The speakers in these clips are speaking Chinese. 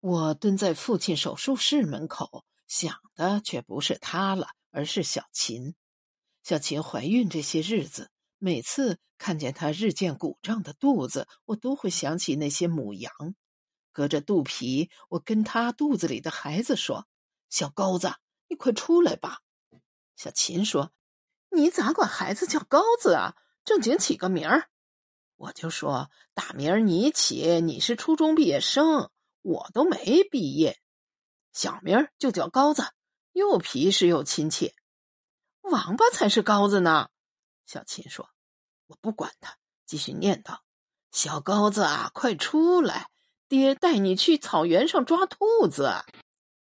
我蹲在父亲手术室门口，想的却不是他了，而是小琴。小琴怀孕这些日子，每次看见她日渐鼓胀的肚子，我都会想起那些母羊。隔着肚皮，我跟她肚子里的孩子说：“小高子，你快出来吧。”小琴说：“你咋管孩子叫高子啊？正经起个名儿。”我就说：“大名你起，你是初中毕业生。”我都没毕业，小名就叫高子，又皮实又亲切。王八才是高子呢。小琴说：“我不管他，继续念叨：小高子啊，快出来，爹带你去草原上抓兔子。”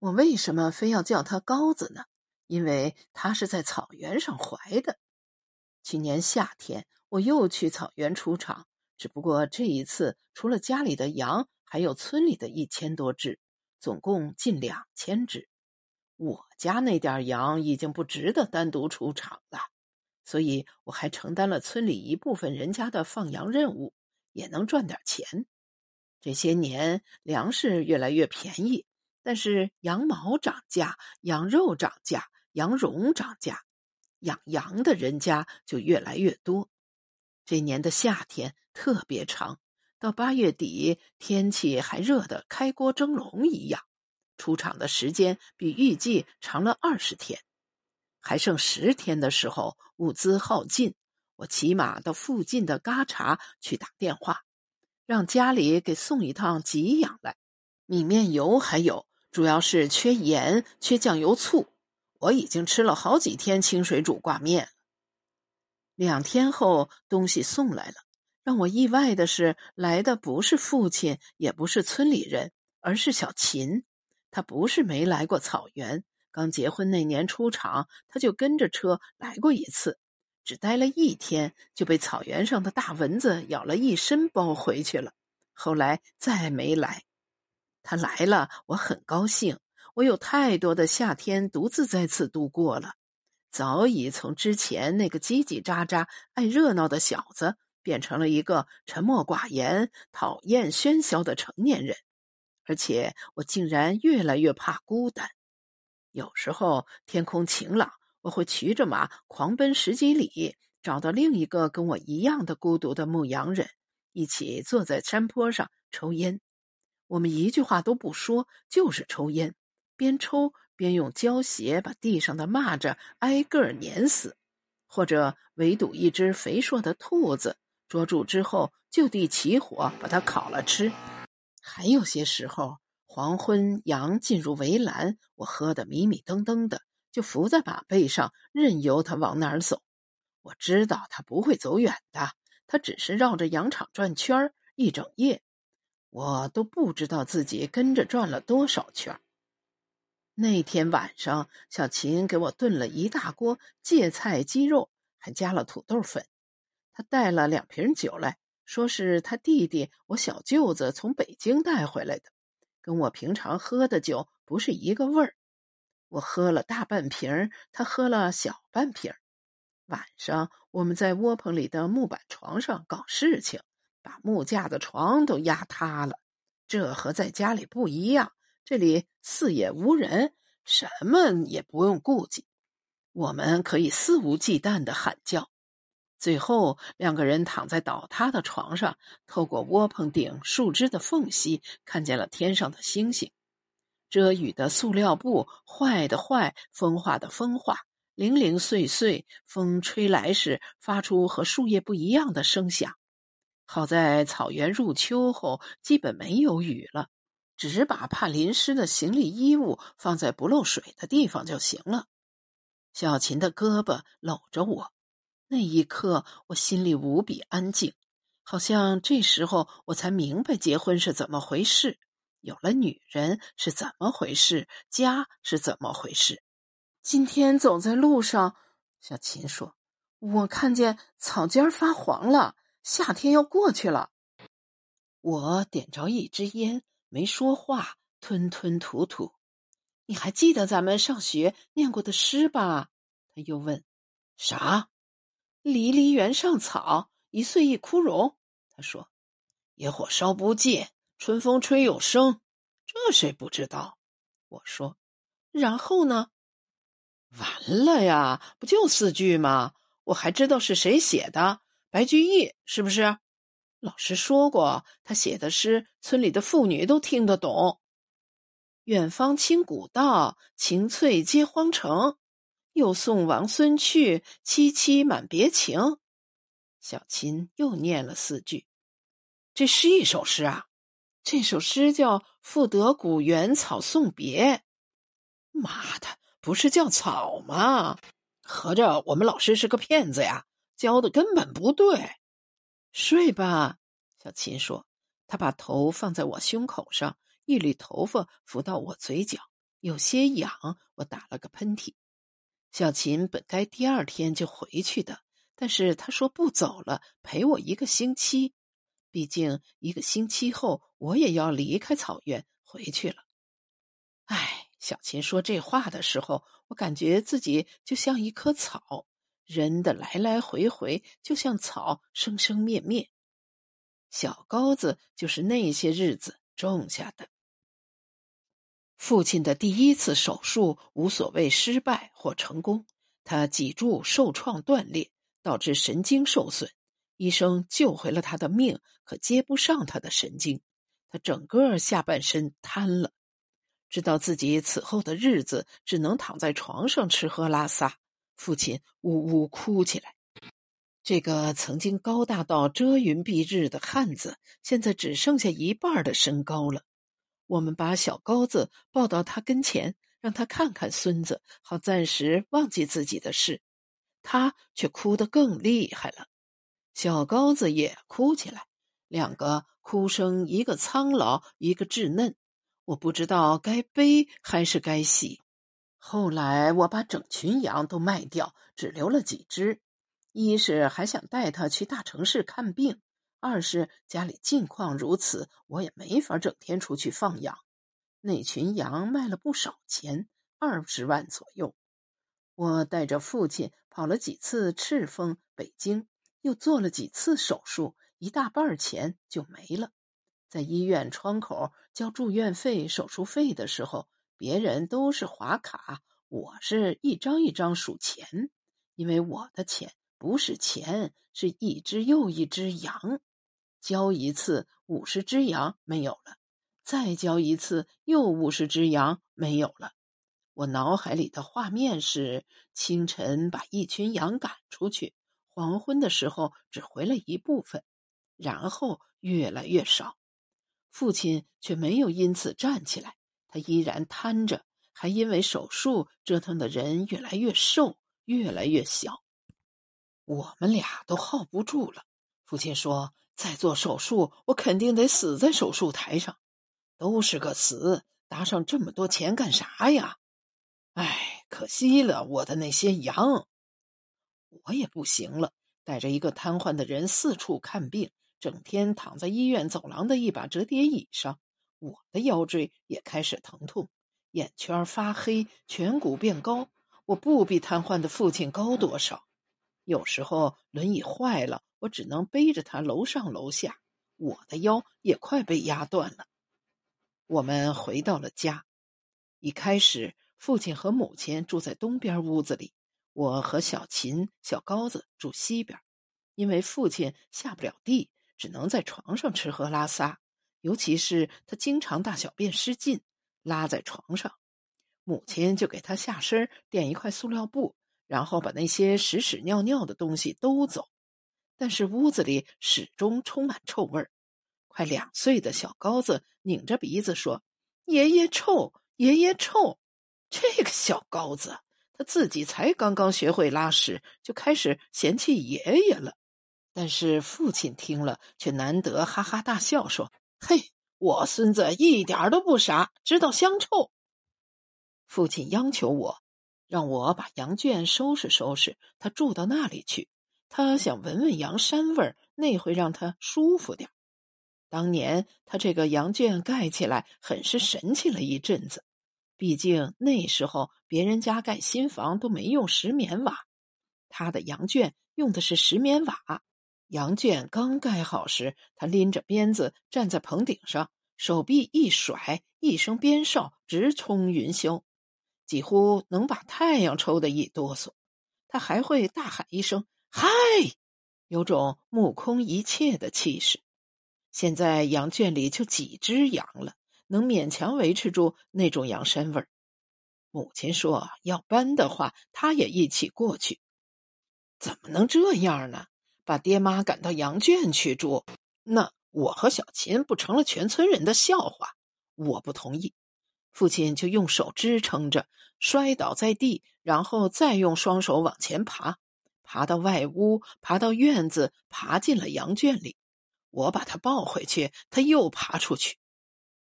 我为什么非要叫他高子呢？因为他是在草原上怀的。去年夏天，我又去草原出场，只不过这一次除了家里的羊。还有村里的一千多只，总共近两千只。我家那点羊已经不值得单独出场了，所以我还承担了村里一部分人家的放羊任务，也能赚点钱。这些年粮食越来越便宜，但是羊毛涨价，羊肉涨价，羊绒涨价，养羊的人家就越来越多。这年的夏天特别长。到八月底，天气还热得开锅蒸笼一样，出厂的时间比预计长了二十天。还剩十天的时候，物资耗尽，我骑马到附近的嘎查去打电话，让家里给送一趟给养来。米面油还有，主要是缺盐、缺酱油、醋。我已经吃了好几天清水煮挂面。两天后，东西送来了。让我意外的是，来的不是父亲，也不是村里人，而是小琴。他不是没来过草原，刚结婚那年出场，他就跟着车来过一次，只待了一天，就被草原上的大蚊子咬了一身包回去了。后来再没来。他来了，我很高兴。我有太多的夏天独自在此度过了，早已从之前那个叽叽喳喳、爱热闹的小子。变成了一个沉默寡言、讨厌喧嚣的成年人，而且我竟然越来越怕孤单。有时候天空晴朗，我会骑着马狂奔十几里，找到另一个跟我一样的孤独的牧羊人，一起坐在山坡上抽烟。我们一句话都不说，就是抽烟，边抽边用胶鞋把地上的蚂蚱挨个碾死，或者围堵一只肥硕的兔子。捉住之后，就地起火，把它烤了吃。还有些时候，黄昏羊进入围栏，我喝得迷迷瞪瞪的，就伏在马背上，任由它往哪儿走。我知道它不会走远的，它只是绕着羊场转圈一整夜，我都不知道自己跟着转了多少圈。那天晚上，小琴给我炖了一大锅芥菜鸡肉，还加了土豆粉。他带了两瓶酒来，说是他弟弟我小舅子从北京带回来的，跟我平常喝的酒不是一个味儿。我喝了大半瓶，他喝了小半瓶。晚上我们在窝棚里的木板床上搞事情，把木架的床都压塌了。这和在家里不一样，这里四野无人，什么也不用顾忌，我们可以肆无忌惮的喊叫。最后，两个人躺在倒塌的床上，透过窝棚顶树枝的缝隙，看见了天上的星星。遮雨的塑料布坏的坏，风化的风化，零零碎碎，风吹来时发出和树叶不一样的声响。好在草原入秋后基本没有雨了，只把怕淋湿的行李衣物放在不漏水的地方就行了。小琴的胳膊搂着我。那一刻，我心里无比安静，好像这时候我才明白结婚是怎么回事，有了女人是怎么回事，家是怎么回事。今天走在路上，小琴说：“我看见草尖发黄了，夏天要过去了。”我点着一支烟，没说话，吞吞吐吐。你还记得咱们上学念过的诗吧？他又问：“啥？”离离原上草，一岁一枯荣。他说：“野火烧不尽，春风吹又生。”这谁不知道？我说。然后呢？完了呀，不就四句吗？我还知道是谁写的，白居易是不是？老师说过，他写的诗，村里的妇女都听得懂。远芳侵古道，晴翠接荒城。又送王孙去，萋萋满别情。小琴又念了四句。这是一首诗啊！这首诗叫《赋得古原草送别》。妈的！不是叫草吗？合着我们老师是个骗子呀？教的根本不对。睡吧，小琴说。他把头放在我胸口上，一缕头发拂到我嘴角，有些痒。我打了个喷嚏。小琴本该第二天就回去的，但是她说不走了，陪我一个星期。毕竟一个星期后我也要离开草原回去了。唉。小琴说这话的时候，我感觉自己就像一棵草，人的来来回回就像草生生灭灭。小高子就是那些日子种下的。父亲的第一次手术无所谓失败或成功，他脊柱受创断裂，导致神经受损，医生救回了他的命，可接不上他的神经，他整个下半身瘫了。知道自己此后的日子只能躺在床上吃喝拉撒，父亲呜呜哭起来。这个曾经高大到遮云蔽日的汉子，现在只剩下一半的身高了。我们把小高子抱到他跟前，让他看看孙子，好暂时忘记自己的事。他却哭得更厉害了，小高子也哭起来，两个哭声，一个苍老，一个稚嫩。我不知道该悲还是该喜。后来我把整群羊都卖掉，只留了几只。一是还想带它去大城市看病，二是家里境况如此，我也没法整天出去放羊。那群羊卖了不少钱，二十万左右。我带着父亲跑了几次赤峰、北京，又做了几次手术，一大半钱就没了。在医院窗口交住院费、手术费的时候，别人都是划卡，我是一张一张数钱，因为我的钱不是钱，是一只又一只羊。交一次，五十只羊没有了；再交一次，又五十只羊没有了。我脑海里的画面是：清晨把一群羊赶出去，黄昏的时候只回了一部分，然后越来越少。父亲却没有因此站起来，他依然瘫着，还因为手术折腾的人越来越瘦，越来越小。我们俩都耗不住了。父亲说：“再做手术，我肯定得死在手术台上。都是个死，搭上这么多钱干啥呀？哎，可惜了我的那些羊。我也不行了，带着一个瘫痪的人四处看病。”整天躺在医院走廊的一把折叠椅上，我的腰椎也开始疼痛，眼圈发黑，颧骨变高。我不比瘫痪的父亲高多少。有时候轮椅坏了，我只能背着他楼上楼下，我的腰也快被压断了。我们回到了家。一开始，父亲和母亲住在东边屋子里，我和小琴、小高子住西边，因为父亲下不了地。只能在床上吃喝拉撒，尤其是他经常大小便失禁，拉在床上，母亲就给他下身垫一块塑料布，然后把那些屎屎尿尿的东西兜走。但是屋子里始终充满臭味儿。快两岁的小高子拧着鼻子说：“爷爷臭，爷爷臭。”这个小高子，他自己才刚刚学会拉屎，就开始嫌弃爷爷了。但是父亲听了，却难得哈哈大笑，说：“嘿，我孙子一点都不傻，知道香臭。”父亲央求我，让我把羊圈收拾收拾，他住到那里去。他想闻闻羊膻味儿，那会让他舒服点当年他这个羊圈盖起来，很是神气了一阵子。毕竟那时候别人家盖新房都没用石棉瓦，他的羊圈用的是石棉瓦。羊圈刚盖好时，他拎着鞭子站在棚顶上，手臂一甩，一声鞭哨直冲云霄，几乎能把太阳抽得一哆嗦。他还会大喊一声“嗨”，有种目空一切的气势。现在羊圈里就几只羊了，能勉强维持住那种羊膻味儿。母亲说要搬的话，他也一起过去。怎么能这样呢？把爹妈赶到羊圈去住，那我和小琴不成了全村人的笑话？我不同意。父亲就用手支撑着，摔倒在地，然后再用双手往前爬，爬到外屋，爬到院子，爬进了羊圈里。我把他抱回去，他又爬出去。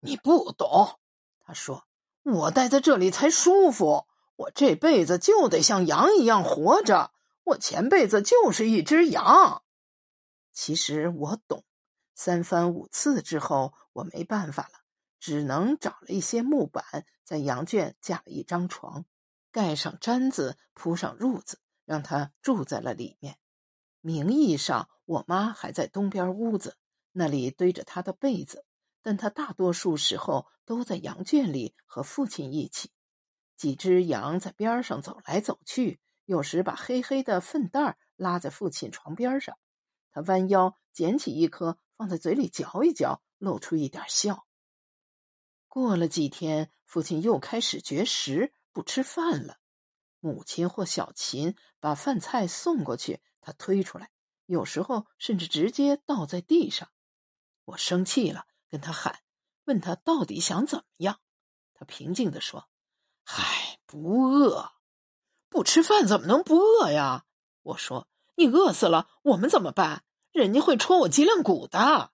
你不懂，他说：“我待在这里才舒服，我这辈子就得像羊一样活着。”我前辈子就是一只羊，其实我懂。三番五次之后，我没办法了，只能找了一些木板，在羊圈架了一张床，盖上毡子，铺上褥子，让他住在了里面。名义上，我妈还在东边屋子，那里堆着她的被子，但她大多数时候都在羊圈里和父亲一起。几只羊在边上走来走去。有时把黑黑的粪袋拉在父亲床边上，他弯腰捡起一颗放在嘴里嚼一嚼，露出一点笑。过了几天，父亲又开始绝食，不吃饭了。母亲或小琴把饭菜送过去，他推出来，有时候甚至直接倒在地上。我生气了，跟他喊，问他到底想怎么样。他平静地说：“嗨，不饿。”不吃饭怎么能不饿呀？我说：“你饿死了，我们怎么办？人家会戳我脊梁骨的。”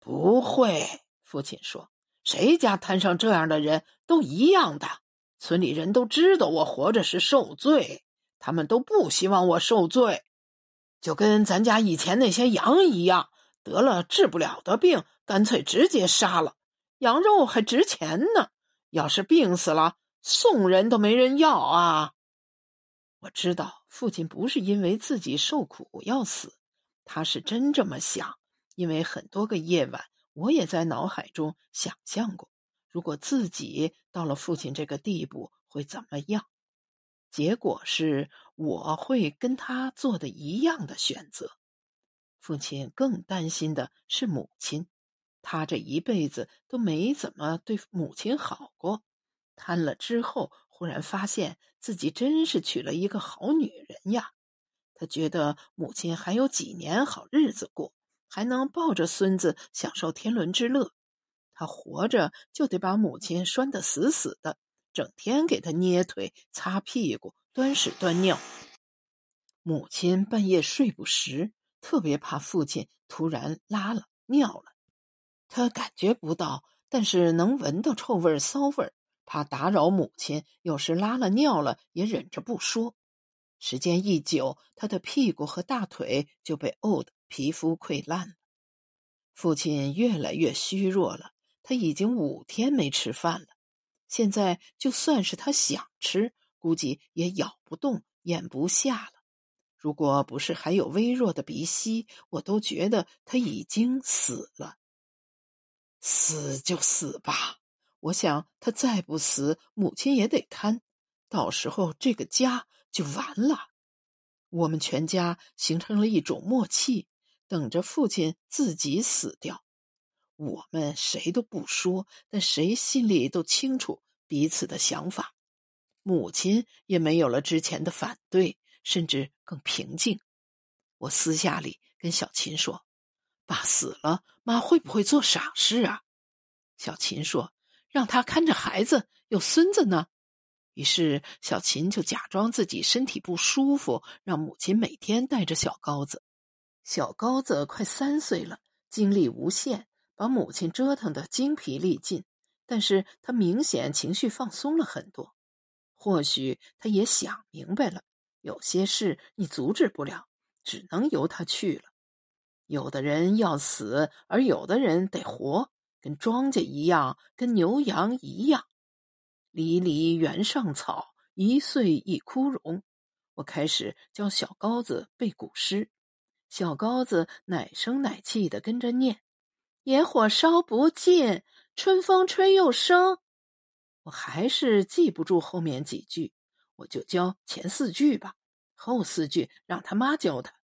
不会，父亲说：“谁家摊上这样的人都一样的。村里人都知道我活着是受罪，他们都不希望我受罪，就跟咱家以前那些羊一样，得了治不了的病，干脆直接杀了。羊肉还值钱呢，要是病死了，送人都没人要啊。”我知道父亲不是因为自己受苦要死，他是真这么想。因为很多个夜晚，我也在脑海中想象过，如果自己到了父亲这个地步会怎么样。结果是我会跟他做的一样的选择。父亲更担心的是母亲，他这一辈子都没怎么对母亲好过，瘫了之后。忽然发现自己真是娶了一个好女人呀！他觉得母亲还有几年好日子过，还能抱着孙子享受天伦之乐。他活着就得把母亲拴得死死的，整天给他捏腿、擦屁股、端屎端尿。母亲半夜睡不实，特别怕父亲突然拉了尿了。他感觉不到，但是能闻到臭味骚味。怕打扰母亲，有时拉了尿了也忍着不说。时间一久，他的屁股和大腿就被沤得皮肤溃烂了。父亲越来越虚弱了，他已经五天没吃饭了。现在就算是他想吃，估计也咬不动、咽不下了。如果不是还有微弱的鼻息，我都觉得他已经死了。死就死吧。我想，他再不死，母亲也得瘫，到时候这个家就完了。我们全家形成了一种默契，等着父亲自己死掉。我们谁都不说，但谁心里都清楚彼此的想法。母亲也没有了之前的反对，甚至更平静。我私下里跟小琴说：“爸死了，妈会不会做傻事啊？”小琴说。让他看着孩子，有孙子呢。于是小琴就假装自己身体不舒服，让母亲每天带着小高子。小高子快三岁了，精力无限，把母亲折腾得精疲力尽。但是他明显情绪放松了很多。或许他也想明白了，有些事你阻止不了，只能由他去了。有的人要死，而有的人得活。跟庄稼一样，跟牛羊一样，离离原上草，一岁一枯荣。我开始教小高子背古诗，小高子奶声奶气的跟着念，野火烧不尽，春风吹又生。我还是记不住后面几句，我就教前四句吧，后四句让他妈教他。